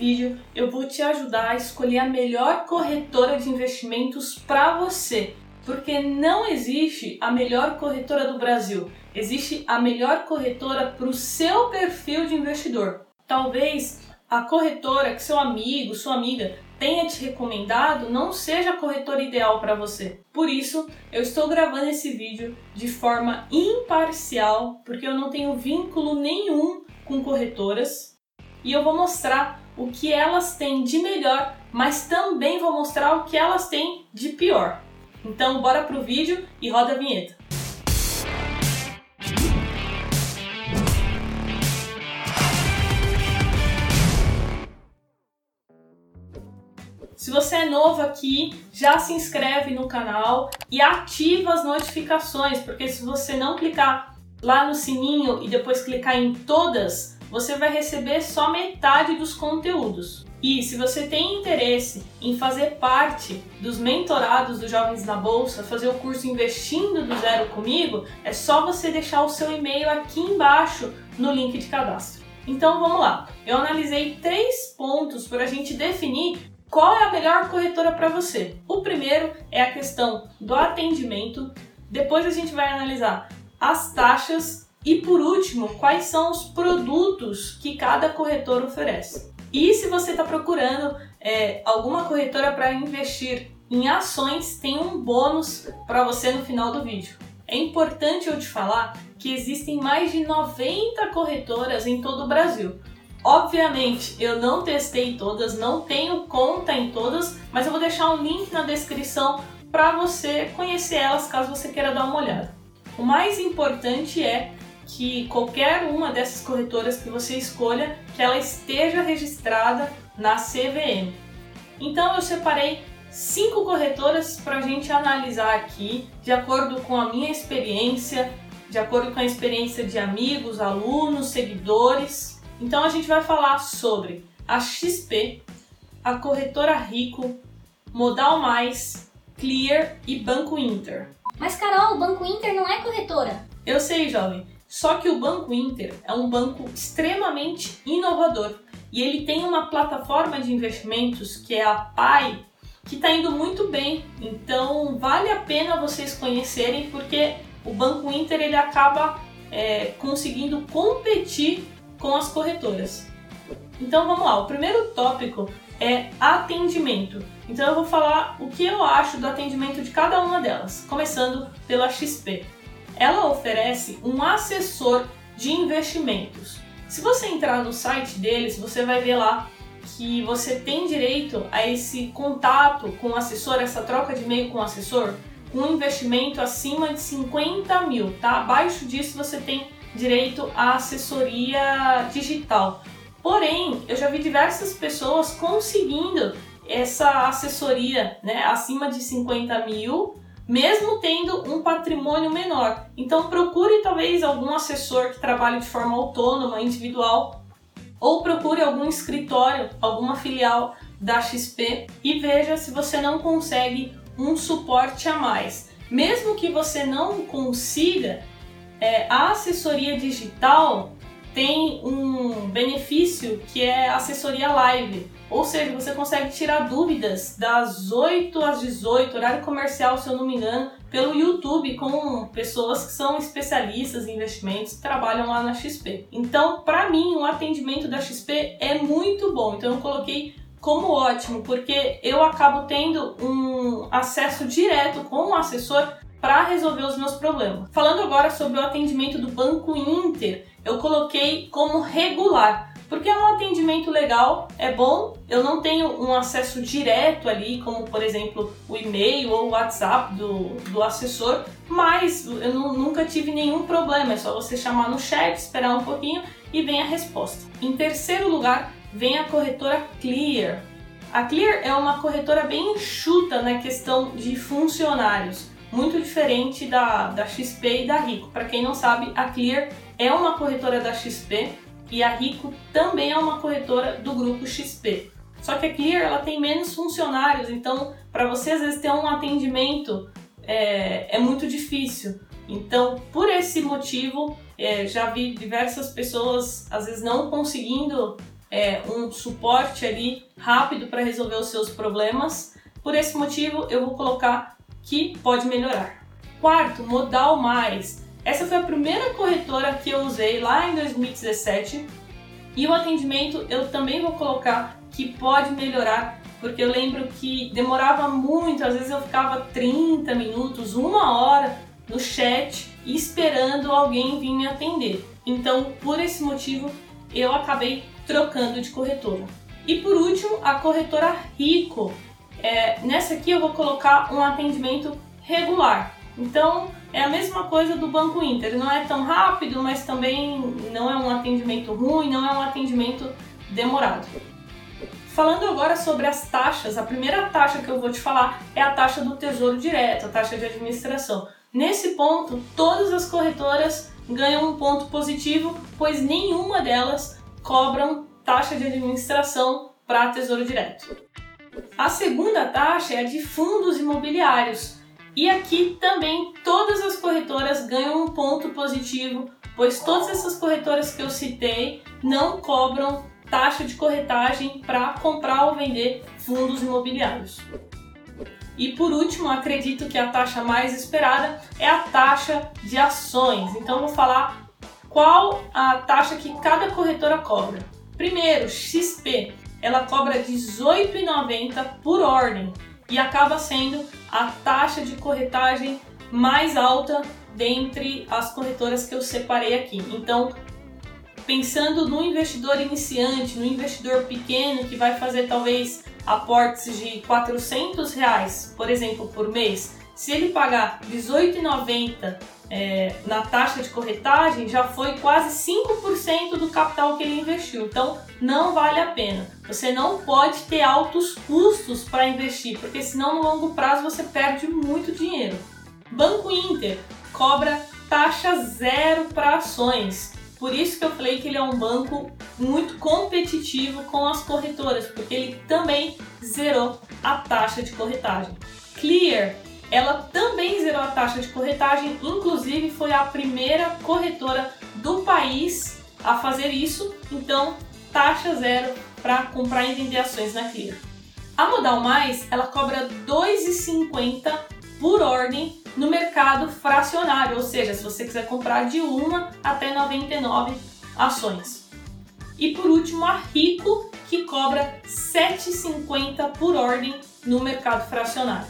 vídeo eu vou te ajudar a escolher a melhor corretora de investimentos para você, porque não existe a melhor corretora do Brasil, existe a melhor corretora para o seu perfil de investidor. Talvez a corretora que seu amigo, sua amiga tenha te recomendado não seja a corretora ideal para você. Por isso, eu estou gravando esse vídeo de forma imparcial, porque eu não tenho vínculo nenhum com corretoras e eu vou mostrar o que elas têm de melhor, mas também vou mostrar o que elas têm de pior. Então, bora pro vídeo e roda a vinheta. Se você é novo aqui, já se inscreve no canal e ativa as notificações, porque se você não clicar lá no sininho e depois clicar em todas, você vai receber só metade dos conteúdos. E se você tem interesse em fazer parte dos mentorados dos Jovens na Bolsa, fazer o curso Investindo do Zero comigo, é só você deixar o seu e-mail aqui embaixo no link de cadastro. Então vamos lá. Eu analisei três pontos para a gente definir qual é a melhor corretora para você. O primeiro é a questão do atendimento. Depois a gente vai analisar as taxas e por último, quais são os produtos que cada corretora oferece? E se você está procurando é, alguma corretora para investir em ações, tem um bônus para você no final do vídeo. É importante eu te falar que existem mais de 90 corretoras em todo o Brasil. Obviamente, eu não testei todas, não tenho conta em todas, mas eu vou deixar um link na descrição para você conhecer elas caso você queira dar uma olhada. O mais importante é que qualquer uma dessas corretoras que você escolha, que ela esteja registrada na CVM. Então eu separei cinco corretoras para a gente analisar aqui, de acordo com a minha experiência, de acordo com a experiência de amigos, alunos, seguidores. Então a gente vai falar sobre a XP, a corretora Rico, Modal Mais, Clear e Banco Inter. Mas Carol, o Banco Inter não é corretora. Eu sei, jovem, só que o Banco Inter é um banco extremamente inovador e ele tem uma plataforma de investimentos que é a PAI que está indo muito bem. Então vale a pena vocês conhecerem porque o Banco Inter ele acaba é, conseguindo competir com as corretoras. Então vamos lá, o primeiro tópico é atendimento. Então eu vou falar o que eu acho do atendimento de cada uma delas, começando pela XP ela oferece um assessor de investimentos. Se você entrar no site deles, você vai ver lá que você tem direito a esse contato com o assessor, essa troca de e-mail com o assessor, com um investimento acima de 50 mil, tá? Abaixo disso você tem direito à assessoria digital. Porém, eu já vi diversas pessoas conseguindo essa assessoria né, acima de 50 mil mesmo tendo um patrimônio menor. Então procure talvez algum assessor que trabalhe de forma autônoma, individual, ou procure algum escritório, alguma filial da XP e veja se você não consegue um suporte a mais. Mesmo que você não consiga, é, a assessoria digital tem um benefício que é assessoria live. Ou seja, você consegue tirar dúvidas das 8 às 18, horário comercial, se eu não me engano, pelo YouTube com pessoas que são especialistas em investimentos que trabalham lá na XP. Então, para mim, o atendimento da XP é muito bom. Então, eu coloquei como ótimo, porque eu acabo tendo um acesso direto com o assessor para resolver os meus problemas. Falando agora sobre o atendimento do Banco Inter, eu coloquei como regular porque é um atendimento legal, é bom. Eu não tenho um acesso direto ali, como por exemplo o e-mail ou o WhatsApp do, do assessor, mas eu nunca tive nenhum problema. É só você chamar no chat, esperar um pouquinho e vem a resposta. Em terceiro lugar, vem a corretora Clear. A Clear é uma corretora bem enxuta na questão de funcionários, muito diferente da, da XP e da Rico. Para quem não sabe, a Clear é uma corretora da XP, e a Rico também é uma corretora do grupo XP. Só que a Clear ela tem menos funcionários, então para você às vezes ter um atendimento é, é muito difícil. Então, por esse motivo, é, já vi diversas pessoas às vezes não conseguindo é, um suporte ali rápido para resolver os seus problemas. Por esse motivo, eu vou colocar que pode melhorar. Quarto, Modal Mais. Essa foi a primeira corretora que eu usei lá em 2017 e o atendimento eu também vou colocar que pode melhorar, porque eu lembro que demorava muito, às vezes eu ficava 30 minutos, uma hora no chat esperando alguém vir me atender. Então, por esse motivo, eu acabei trocando de corretora. E por último, a corretora Rico. É, nessa aqui eu vou colocar um atendimento regular. Então é a mesma coisa do Banco Inter, não é tão rápido, mas também não é um atendimento ruim, não é um atendimento demorado. Falando agora sobre as taxas, a primeira taxa que eu vou te falar é a taxa do Tesouro Direto, a taxa de administração. Nesse ponto, todas as corretoras ganham um ponto positivo, pois nenhuma delas cobram taxa de administração para Tesouro Direto. A segunda taxa é a de fundos imobiliários. E aqui também todas as corretoras ganham um ponto positivo, pois todas essas corretoras que eu citei não cobram taxa de corretagem para comprar ou vender fundos imobiliários. E por último, acredito que a taxa mais esperada é a taxa de ações. Então vou falar qual a taxa que cada corretora cobra. Primeiro, XP, ela cobra R$ 18,90 por ordem e acaba sendo a taxa de corretagem mais alta dentre as corretoras que eu separei aqui. Então, pensando no investidor iniciante, no investidor pequeno que vai fazer talvez aportes de 400 reais, por exemplo, por mês, se ele pagar 18,90 é, na taxa de corretagem, já foi quase 5% do capital que ele investiu. Então, não vale a pena. Você não pode ter altos custos para investir, porque senão no longo prazo você perde muito dinheiro. Banco Inter cobra taxa zero para ações. Por isso que eu falei que ele é um banco muito competitivo com as corretoras, porque ele também zerou a taxa de corretagem. Clear ela também zerou a taxa de corretagem, inclusive foi a primeira corretora do país a fazer isso, então taxa zero para comprar e vender ações na Clear. A Modal Mais, ela cobra R$ 2,50 por ordem no mercado fracionário, ou seja, se você quiser comprar de uma até 99 ações. E por último, a Rico, que cobra R$ 7,50 por ordem no mercado fracionário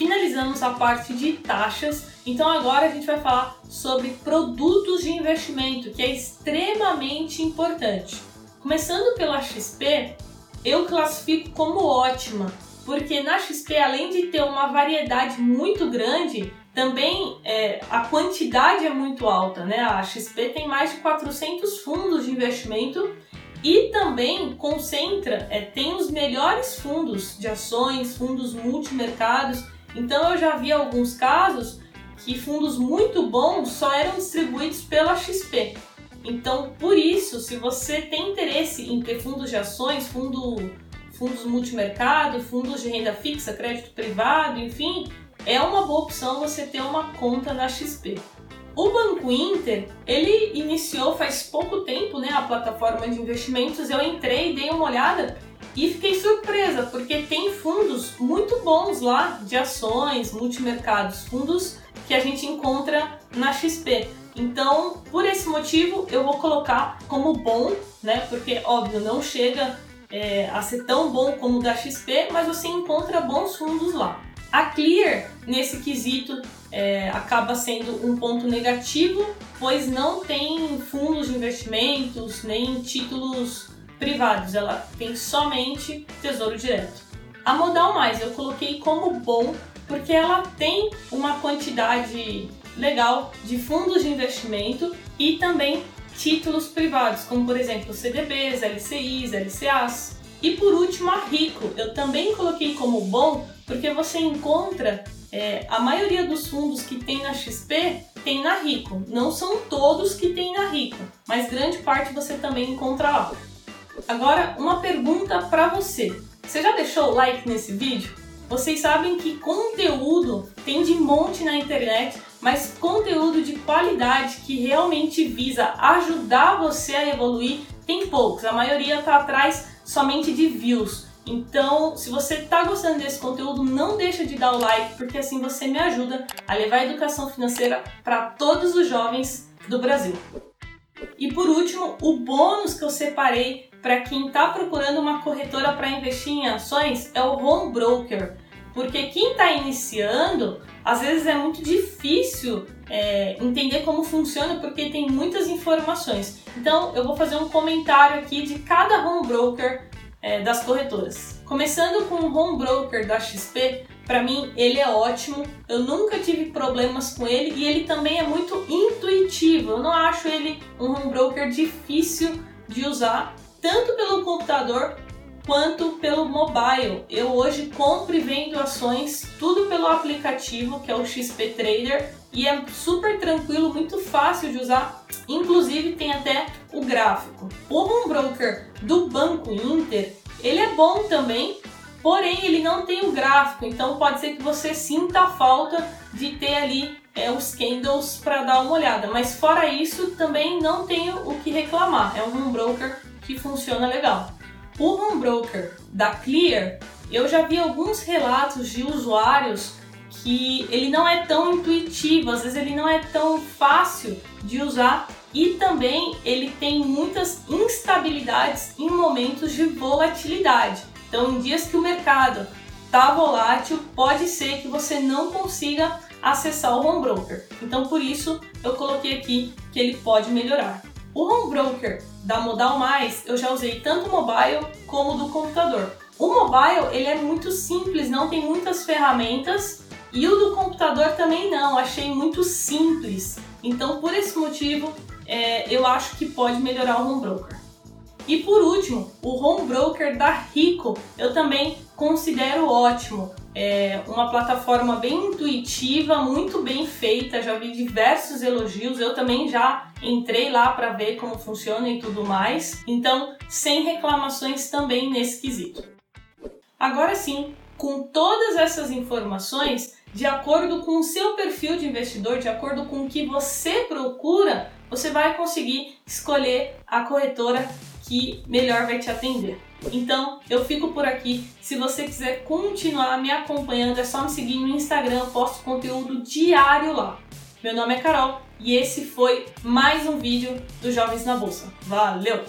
finalizamos a parte de taxas, então agora a gente vai falar sobre produtos de investimento, que é extremamente importante. Começando pela XP, eu classifico como ótima, porque na XP, além de ter uma variedade muito grande, também é, a quantidade é muito alta, né? A XP tem mais de 400 fundos de investimento e também concentra, é, tem os melhores fundos de ações, fundos multimercados então eu já vi alguns casos que fundos muito bons só eram distribuídos pela XP. Então, por isso, se você tem interesse em ter fundos de ações, fundo, fundos multimercado, fundos de renda fixa, crédito privado, enfim, é uma boa opção você ter uma conta na XP. O Banco Inter, ele iniciou faz pouco tempo, né, a plataforma de investimentos. Eu entrei, dei uma olhada e fiquei surpresa, porque tem fundos muito bons lá de ações, multimercados, fundos que a gente encontra na XP. Então, por esse motivo, eu vou colocar como bom, né? Porque, óbvio, não chega é, a ser tão bom como o da XP, mas você encontra bons fundos lá. A Clear, nesse quesito, é, acaba sendo um ponto negativo, pois não tem fundos de investimentos nem títulos privados, ela tem somente tesouro direto. A Modal Mais eu coloquei como bom porque ela tem uma quantidade legal de fundos de investimento e também títulos privados, como por exemplo CDBs, LCIs, LCAs. E por último, a Rico, eu também coloquei como bom porque você encontra é, a maioria dos fundos que tem na XP tem na Rico. Não são todos que tem na Rico, mas grande parte você também encontra lá. Agora, uma pergunta para você. Você já deixou o like nesse vídeo? Vocês sabem que conteúdo tem de monte na internet, mas conteúdo de qualidade que realmente visa ajudar você a evoluir tem poucos, a maioria está atrás somente de views. Então, se você está gostando desse conteúdo, não deixa de dar o like, porque assim você me ajuda a levar a educação financeira para todos os jovens do Brasil. E por último, o bônus que eu separei para quem está procurando uma corretora para investir em ações é o Home Broker. Porque quem está iniciando, às vezes é muito difícil é, entender como funciona porque tem muitas informações. Então eu vou fazer um comentário aqui de cada home broker é, das corretoras. Começando com o home broker da XP, para mim ele é ótimo. Eu nunca tive problemas com ele e ele também é muito intuitivo. Eu não acho ele um home broker difícil de usar, tanto pelo computador quanto pelo mobile. Eu hoje compro e vendo ações tudo pelo aplicativo que é o XP Trader e é super tranquilo, muito fácil de usar. Inclusive tem até o gráfico. O home broker do Banco Inter, ele é bom também, porém ele não tem o gráfico, então pode ser que você sinta a falta de ter ali é, os candles para dar uma olhada. Mas fora isso, também não tenho o que reclamar. É um home broker que funciona legal. O home broker da Clear, eu já vi alguns relatos de usuários que ele não é tão intuitivo, às vezes ele não é tão fácil de usar e também ele tem muitas instabilidades em momentos de volatilidade. Então, em dias que o mercado está volátil, pode ser que você não consiga acessar o home broker. Então, por isso eu coloquei aqui que ele pode melhorar. O home broker da Modal Mais eu já usei tanto mobile como do computador. O mobile ele é muito simples, não tem muitas ferramentas e o do computador também não, achei muito simples. Então, por esse motivo, é, eu acho que pode melhorar o home broker. E por último, o home broker da Rico eu também considero ótimo. É uma plataforma bem intuitiva, muito bem feita, já vi diversos elogios. Eu também já entrei lá para ver como funciona e tudo mais. Então, sem reclamações também nesse quesito. Agora sim, com todas essas informações, de acordo com o seu perfil de investidor, de acordo com o que você procura, você vai conseguir escolher a corretora que melhor vai te atender. Então, eu fico por aqui. Se você quiser continuar me acompanhando, é só me seguir no Instagram, eu posto conteúdo diário lá. Meu nome é Carol e esse foi mais um vídeo do Jovens na Bolsa. Valeu!